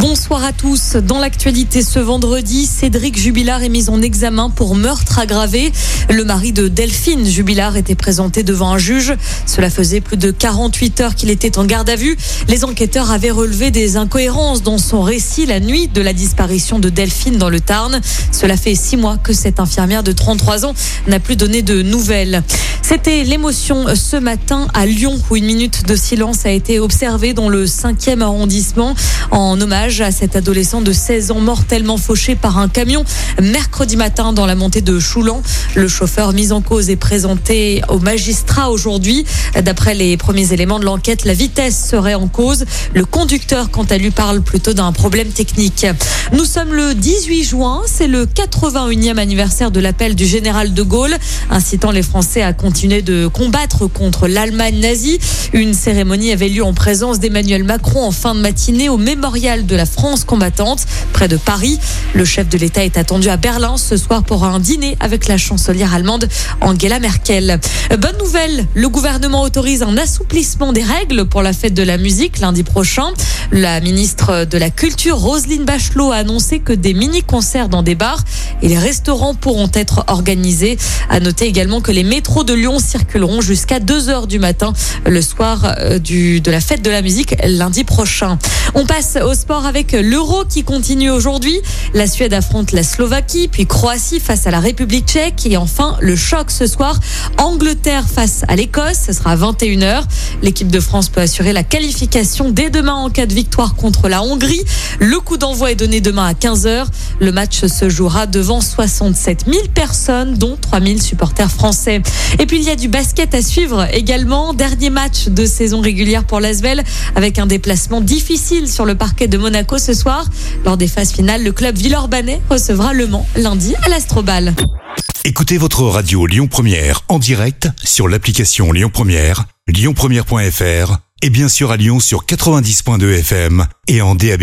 Bonsoir à tous. Dans l'actualité ce vendredi, Cédric Jubilard est mis en examen pour meurtre aggravé. Le mari de Delphine Jubilard était présenté devant un juge. Cela faisait plus de 48 heures qu'il était en garde à vue. Les enquêteurs avaient relevé des incohérences dans son récit la nuit de la disparition de Delphine dans le Tarn. Cela fait six mois que cette infirmière de 33 ans n'a plus donné de nouvelles. C'était l'émotion ce matin à Lyon où une minute de silence a été observée dans le 5e arrondissement en hommage à cet adolescent de 16 ans mortellement fauché par un camion mercredi matin dans la montée de Choulan. Le chauffeur mis en cause est présenté au magistrat aujourd'hui. D'après les premiers éléments de l'enquête, la vitesse serait en cause. Le conducteur, quant à lui, parle plutôt d'un problème technique. Nous sommes le 18 juin, c'est le 81e anniversaire de l'appel du général de Gaulle, incitant les Français à continuer de combattre contre l'Allemagne nazie. Une cérémonie avait lieu en présence d'Emmanuel Macron en fin de matinée au mémorial de la France combattante, près de Paris. Le chef de l'État est attendu à Berlin ce soir pour un dîner avec la chancelière allemande Angela Merkel. Bonne nouvelle, le gouvernement autorise un assouplissement des règles pour la fête de la musique lundi prochain. La ministre de la Culture, Roselyne Bachelot, a annoncé que des mini-concerts dans des bars et les restaurants pourront être organisés. À noter également que les métros de Lyon circuleront jusqu'à 2 heures du matin le soir euh, du, de la fête de la musique lundi prochain. On passe au sport avec l'Euro qui continue aujourd'hui. La Suède affronte la Slovaquie, puis Croatie face à la République tchèque et enfin le choc ce soir, Angleterre face à l'Écosse. Ce sera à 21h. L'équipe de France peut assurer la qualification dès demain en cas de victoire contre la Hongrie. Le coup d'envoi est donné demain à 15h. Le match se jouera devant 67 000 personnes, dont 3 000 supporters français. Et puis il y a du basket à suivre également. Dernier match de saison régulière pour l'Asvel avec un déplacement difficile sur le parquet de Monaco ce soir. Lors des phases finales, le club Villeurbanais recevra Le Mans lundi à l'Astrobal. Écoutez votre radio Lyon Première en direct sur l'application Lyon Première, lyonpremière.fr et bien sûr à Lyon sur 90.2 FM et en DAB+.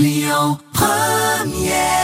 Lyon Première